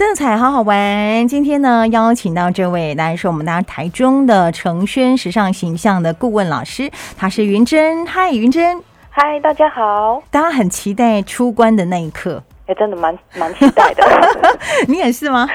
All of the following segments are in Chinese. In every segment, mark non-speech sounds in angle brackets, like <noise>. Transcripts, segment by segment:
色彩好好玩。今天呢，邀请到这位，当然是我们大家台中的程轩时尚形象的顾问老师，他是云珍。嗨，云珍。嗨，大家好。大家很期待出关的那一刻，也、欸、真的蛮蛮期待的。<laughs> <laughs> 你也是吗？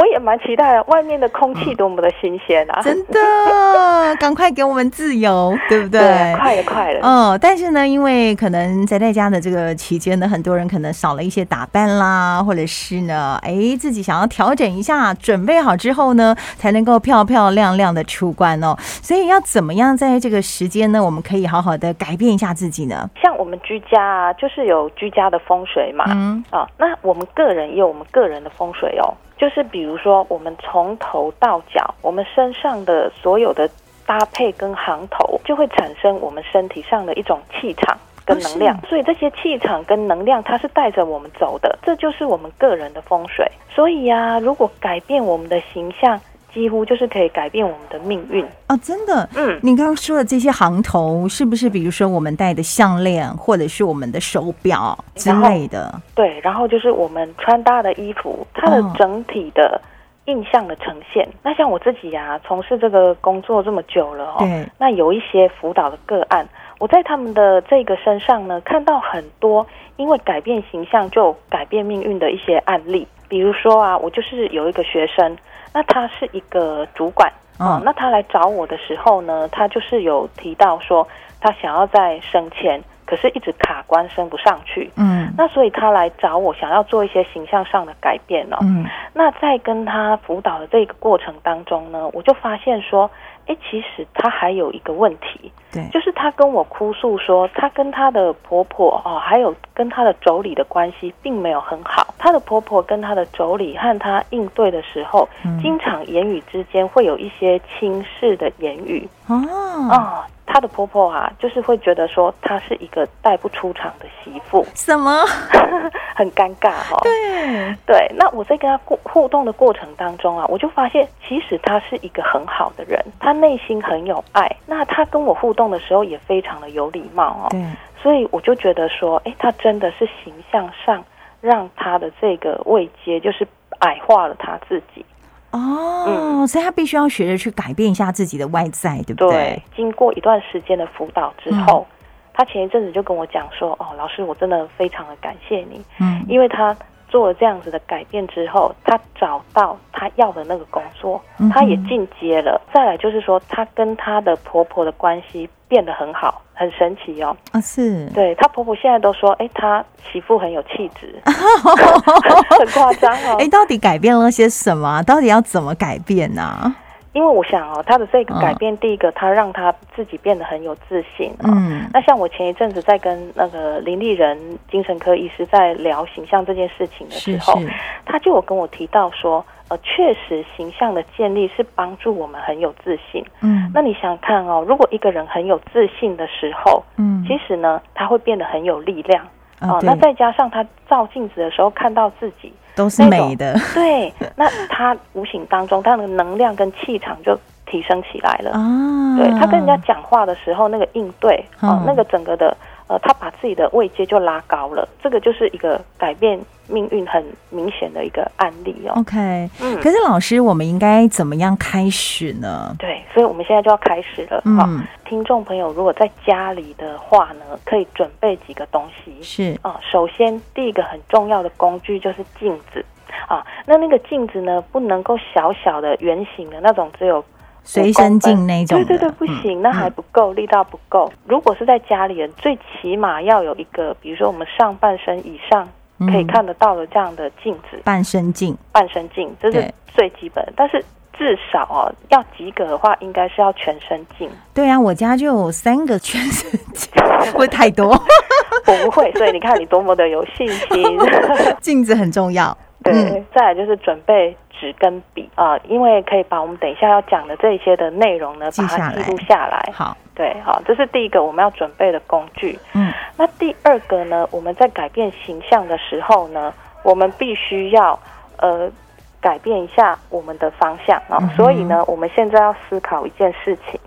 我也蛮期待的，外面的空气多么的新鲜啊！真的，<laughs> 赶快给我们自由，对不对？对，快了，快了。嗯，但是呢，因为可能宅在家的这个期间呢，很多人可能少了一些打扮啦，或者是呢，哎，自己想要调整一下，准备好之后呢，才能够漂漂亮亮的出关哦。所以要怎么样在这个时间呢，我们可以好好的改变一下自己呢？像我们居家啊，就是有居家的风水嘛，嗯啊，那我们个人也有我们个人的风水哦。就是比如说，我们从头到脚，我们身上的所有的搭配跟行头，就会产生我们身体上的一种气场跟能量。所以这些气场跟能量，它是带着我们走的，这就是我们个人的风水。所以呀，如果改变我们的形象，几乎就是可以改变我们的命运啊，真的。嗯，你刚刚说的这些行头，是不是比如说我们戴的项链，或者是我们的手表之类的？对，然后就是我们穿搭的衣服，它的整体的印象的呈现。哦、那像我自己呀、啊，从事这个工作这么久了哦，那有一些辅导的个案，我在他们的这个身上呢，看到很多因为改变形象就改变命运的一些案例。比如说啊，我就是有一个学生。那他是一个主管啊、哦，那他来找我的时候呢，他就是有提到说他想要在升迁，可是一直卡关升不上去。嗯，那所以他来找我，想要做一些形象上的改变哦。嗯，那在跟他辅导的这个过程当中呢，我就发现说。哎，其实他还有一个问题，对，就是他跟我哭诉说，他跟他的婆婆哦，还有跟他的妯娌的关系并没有很好。他的婆婆跟他的妯娌和他应对的时候，嗯、经常言语之间会有一些轻视的言语哦。哦她的婆婆啊，就是会觉得说她是一个带不出场的媳妇，什么 <laughs> 很尴尬哈、哦。对对，那我在跟她过互动的过程当中啊，我就发现其实她是一个很好的人，她内心很有爱。那她跟我互动的时候也非常的有礼貌哦。对，所以我就觉得说，哎，她真的是形象上让她的这个位阶就是矮化了她自己。哦、嗯，所以他必须要学着去改变一下自己的外在，对不对？对，经过一段时间的辅导之后，嗯、他前一阵子就跟我讲说：“哦，老师，我真的非常的感谢你，嗯，因为他做了这样子的改变之后，他找到他要的那个工作，嗯、他也进阶了。再来就是说，他跟他的婆婆的关系变得很好。”很神奇哦，啊是，对，她婆婆现在都说，哎，她媳妇很有气质，<laughs> 很夸张哦。哎，到底改变了些什么？到底要怎么改变呢、啊？因为我想哦，他的这个改变，第一个，他让他自己变得很有自信。嗯，那像我前一阵子在跟那个林立人精神科医师在聊形象这件事情的时候，他就有跟我提到说。呃，确实，形象的建立是帮助我们很有自信。嗯，那你想看哦，如果一个人很有自信的时候，嗯，其实呢，他会变得很有力量。哦，那再加上他照镜子的时候看到自己都是美的，对，<laughs> 那他无形当中他的能量跟气场就提升起来了。啊，对，他跟人家讲话的时候那个应对，哦，那个整个的。呃，他把自己的位阶就拉高了，这个就是一个改变命运很明显的一个案例哦。OK，嗯，可是老师，我们应该怎么样开始呢？对，所以我们现在就要开始了。嗯，哦，听众朋友，如果在家里的话呢，可以准备几个东西。是啊，哦，首先第一个很重要的工具就是镜子啊。那那个镜子呢，不能够小小的圆形的那种，只有。随身镜那种，对对对，不行，嗯、那还不够，力道不够。如果是在家里人，最起码要有一个，比如说我们上半身以上可以看得到的这样的镜子，嗯、半身镜，半身镜，这是最基本。但是至少哦，要及格的话，应该是要全身镜。对啊，我家就有三个全身镜，<laughs> 会太多？我不会，所以你看你多么的有信心。<laughs> 镜子很重要。对，嗯、再来就是准备纸跟笔啊、呃，因为可以把我们等一下要讲的这些的内容呢，把它记录下来。好，对，好，这是第一个我们要准备的工具。嗯，那第二个呢，我们在改变形象的时候呢，我们必须要呃改变一下我们的方向啊。嗯、所以呢，我们现在要思考一件事情，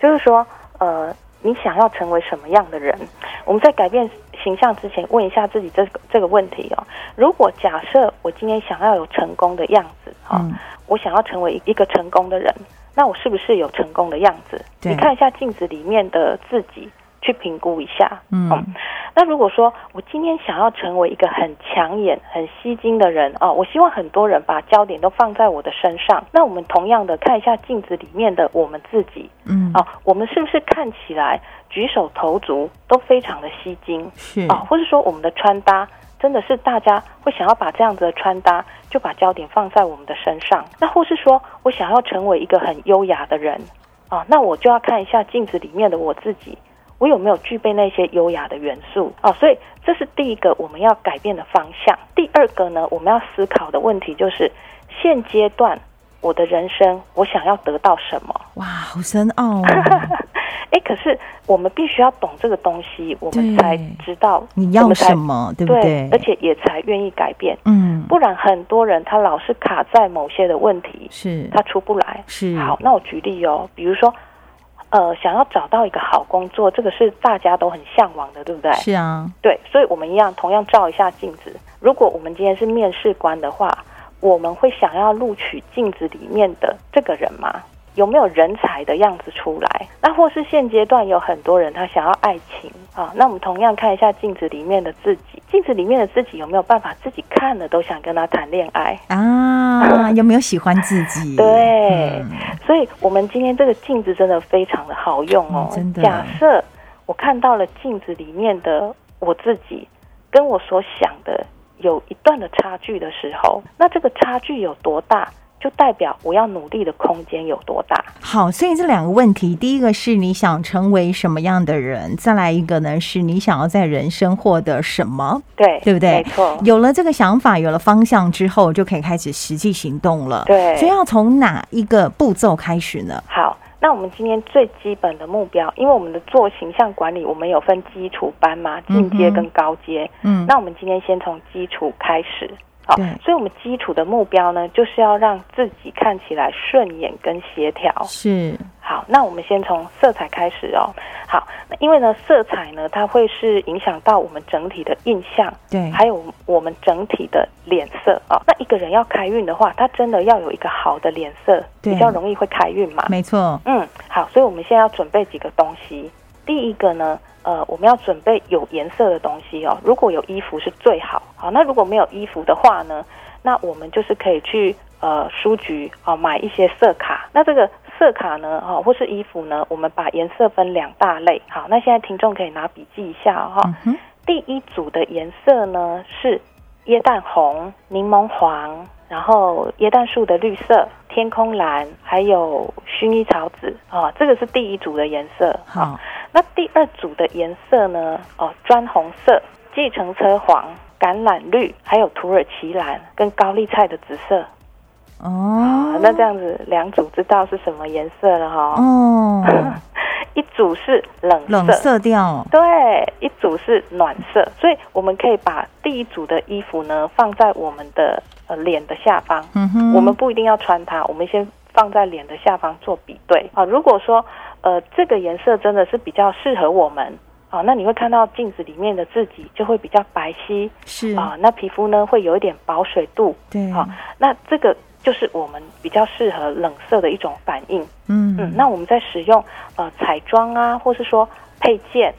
就是说呃，你想要成为什么样的人？我们在改变形象之前，问一下自己这个这个问题哦。如果假设我今天想要有成功的样子，哈、嗯，我想要成为一个成功的人，那我是不是有成功的样子？你看一下镜子里面的自己。去评估一下，嗯，嗯，那如果说我今天想要成为一个很抢眼、很吸睛的人哦，我希望很多人把焦点都放在我的身上。那我们同样的看一下镜子里面的我们自己，嗯，哦，我们是不是看起来举手投足都非常的吸睛？是啊，哦，或者说我们的穿搭真的是大家会想要把这样子的穿搭就把焦点放在我们的身上？那或是说我想要成为一个很优雅的人啊，哦，那我就要看一下镜子里面的我自己。我有没有具备那些优雅的元素哦？所以这是第一个我们要改变的方向。第二个呢，我们要思考的问题就是，现阶段我的人生，我想要得到什么？哇，好深奥哦！<laughs> 哎，可是我们必须要懂这个东西，我们才知道你要什么，对不对？对，而且也才愿意改变。嗯，不然很多人他老是卡在某些的问题，是他出不来。是，好，那我举例哦，比如说。呃，想要找到一个好工作，这个是大家都很向往的，对不对？是啊，对，所以我们一样，同样照一下镜子。如果我们今天是面试官的话，我们会想要录取镜子里面的这个人吗？有没有人才的样子出来？那或是现阶段有很多人他想要爱情啊？那我们同样看一下镜子里面的自己，镜子里面的自己有没有办法自己看了都想跟他谈恋爱啊？<laughs> 有没有喜欢自己？<laughs> 对，嗯、所以我们今天这个镜子真的非常的好用哦。嗯、真的，假设我看到了镜子里面的我自己，跟我所想的有一段的差距的时候，那这个差距有多大？就代表我要努力的空间有多大？好，所以这两个问题，第一个是你想成为什么样的人，再来一个呢，是你想要在人生获得什么？对，对不对？没错。有了这个想法，有了方向之后，就可以开始实际行动了。对，所以要从哪一个步骤开始呢？好，那我们今天最基本的目标，因为我们的做形象管理，我们有分基础班嘛，进阶跟高阶。嗯，那我们今天先从基础开始。好，所以我们基础的目标呢，就是要让自己看起来顺眼跟协调。是，好，那我们先从色彩开始哦。好，那因为呢，色彩呢，它会是影响到我们整体的印象，对，还有我们整体的脸色哦。那一个人要开运的话，他真的要有一个好的脸色，比较容易会开运嘛。没错，嗯，好，所以我们现在要准备几个东西。第一个呢。呃，我们要准备有颜色的东西哦。如果有衣服是最好，好。那如果没有衣服的话呢，那我们就是可以去呃书局啊买一些色卡。那这个色卡呢，哈，或是衣服呢，我们把颜色分两大类。好，那现在听众可以拿笔记一下哈。嗯。第一组的颜色呢是椰蛋红、柠檬黄，然后椰蛋树的绿色、天空蓝，还有薰衣草紫啊，这个是第一组的颜色。好。那第二组的颜色呢？哦，砖红色、计程车黄、橄榄绿，还有土耳其蓝跟高丽菜的紫色。哦，那这样子两组知道是什么颜色了哈？哦，<laughs> 一组是冷色冷色调，对，一组是暖色，所以我们可以把第一组的衣服呢放在我们的呃脸的下方。嗯哼，我们不一定要穿它，我们先放在脸的下方做比对啊。如果说呃，这个颜色真的是比较适合我们。啊，那你会看到镜子里面的自己就会比较白皙，是。啊，那皮肤呢会有一点保水度，对，好，那这个就是我们比较适合冷色的一种反应，嗯。嗯，那我们在使用呃彩妆啊，或是说配件、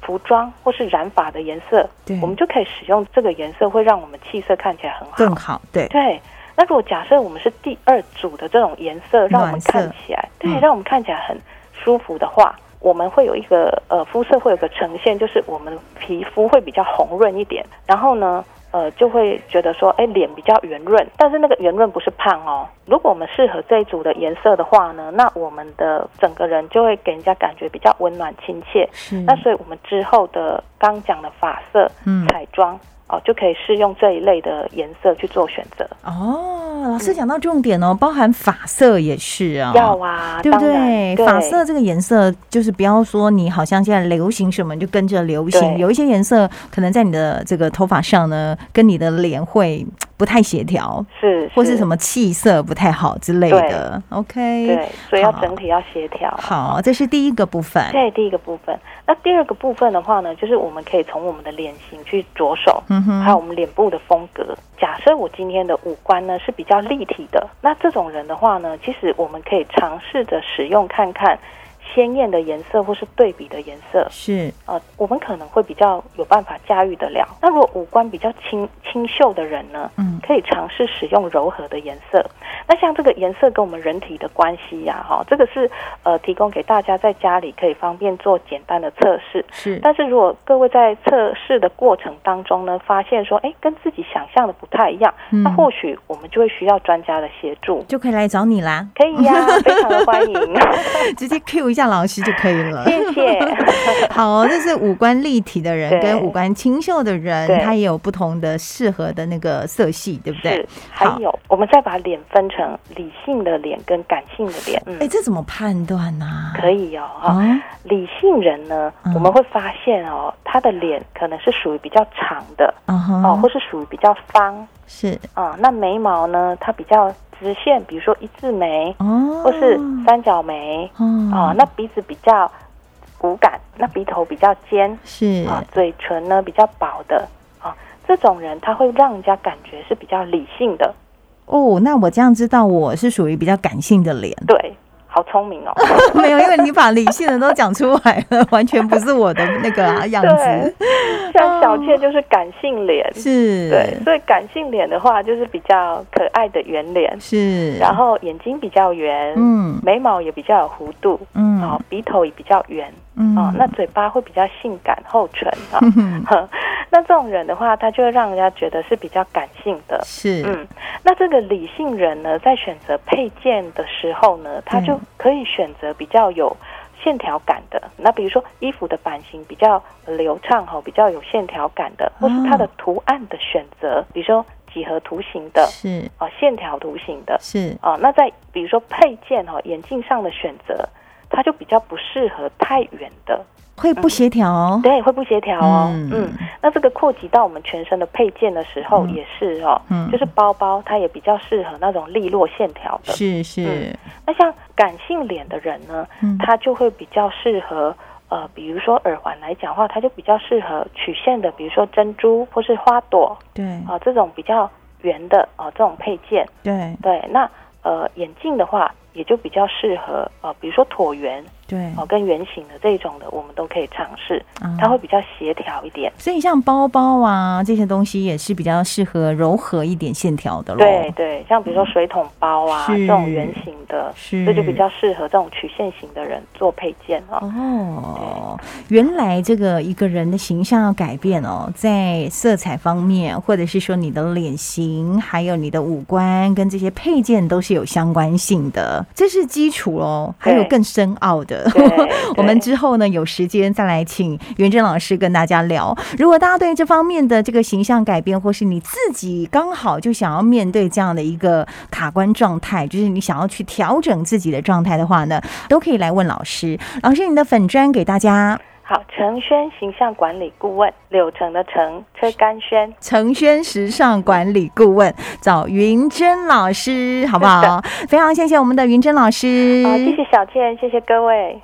服装或是染发的颜色，对，我们就可以使用这个颜色，会让我们气色看起来很好，更好，对。对。那如果假设我们是第二组的这种颜色，让我们看起来，对，让我们看起来很。舒服的话，我们会有一个呃肤色会有个呈现，就是我们皮肤会比较红润一点，然后呢，呃就会觉得说，哎，脸比较圆润，但是那个圆润不是胖哦。如果我们适合这一组的颜色的话呢，那我们的整个人就会给人家感觉比较温暖亲切。是，那所以我们之后的刚讲的发色、嗯、彩妆。哦，就可以适用这一类的颜色去做选择。哦，老师讲到重点哦，嗯、包含发色也是啊，要啊，对不对？对，发色这个颜色，就是不要说你好像现在流行什么就跟着流行，有一些颜色可能在你的这个头发上呢，跟你的脸会不太协调，是，是或是什么气色不太好之类的。OK，对，所以要整体要协调。好，这是第一个部分。对，第一个部分。那第二个部分的话呢，就是我们可以从我们的脸型去着手，嗯哼，还有我们脸部的风格。假设我今天的五官呢是比较立体的，那这种人的话呢，其实我们可以尝试着使用看看。鲜艳的颜色或是对比的颜色是呃，我们可能会比较有办法驾驭得了。那如果五官比较清清秀的人呢，嗯，可以尝试使用柔和的颜色。那像这个颜色跟我们人体的关系呀，哈，这个是呃提供给大家在家里可以方便做简单的测试。是，但是如果各位在测试的过程当中呢，发现说，哎，跟自己想象的不太一样，嗯，那或许我们就会需要专家的协助，就可以来找你啦。可以呀，<laughs> 非常的欢迎，<laughs> 直接 Q 一下。老师就可以了，谢谢。<laughs> 好，这是五官立体的人跟五官清秀的人，他也有不同的适合的那个色系，对不对？还有，我们再把脸分成理性的脸跟感性的脸。哎，这怎么判断呢？可以哦，理性人呢，我们会发现哦，他的脸可能是属于比较长的，哦，或是属于比较方，是啊。那眉毛呢，它比较。直线，比如说一字眉，哦，或是三角眉，哦，啊，那鼻子比较骨感，那鼻头比较尖，是啊，嘴唇呢比较薄的，啊，这种人他会让人家感觉是比较理性的。哦，那我这样知道我是属于比较感性的脸，对。好聪明哦！<laughs> 没有，因为你把理性的都讲出来了，完全不是我的那个样子。像小倩就是感性脸，是，对，所以感性脸的话就是比较可爱的圆脸，是。然后眼睛比较圆，嗯，眉毛也比较有弧度，嗯，好，鼻头也比较圆，嗯，啊，那嘴巴会比较性感厚唇啊。<laughs> 那这种人的话，他就会让人家觉得是比较感性的，是嗯。那这个理性人呢，在选择配件的时候呢，他就可以选择比较有线条感的。嗯、那比如说衣服的版型比较流畅哈，比较有线条感的，或是它的图案的选择，比如说几何图形的，是啊，线条图形的，是啊。那在比如说配件哈，眼镜上的选择，它就比较不适合太远的。会不协调哦、嗯，对，会不协调哦。嗯，嗯，那这个扩及到我们全身的配件的时候，也是哦。嗯，就是包包，它也比较适合那种利落线条的。是是、嗯。那像感性脸的人呢，嗯，他就会比较适合呃，比如说耳环来讲的话，它就比较适合曲线的，比如说珍珠或是花朵。对啊，这种比较圆的啊，这种配件。对对，那呃，眼镜的话，也就比较适合呃，比如说椭圆。对哦，跟圆形的这种的，我们都可以尝试，它会比较协调一点。所以像包包啊这些东西也是比较适合柔和一点线条的咯。对对，像比如说水桶包啊这种圆形的，是这就比较适合这种曲线型的人做配件哦。哦，原来这个一个人的形象要改变哦，在色彩方面，或者是说你的脸型，还有你的五官跟这些配件都是有相关性的，这是基础哦，还有更深奥的。<laughs> 我们之后呢，有时间再来请元珍老师跟大家聊。如果大家对这方面的这个形象改变，或是你自己刚好就想要面对这样的一个卡关状态，就是你想要去调整自己的状态的话呢，都可以来问老师。老师，你的粉砖给大家。好，程轩形象管理顾问，柳橙的橙，车干轩，程轩时尚管理顾问，找云珍老师，好不好？<laughs> 非常谢谢我们的云珍老师，好，谢谢小倩，谢谢各位。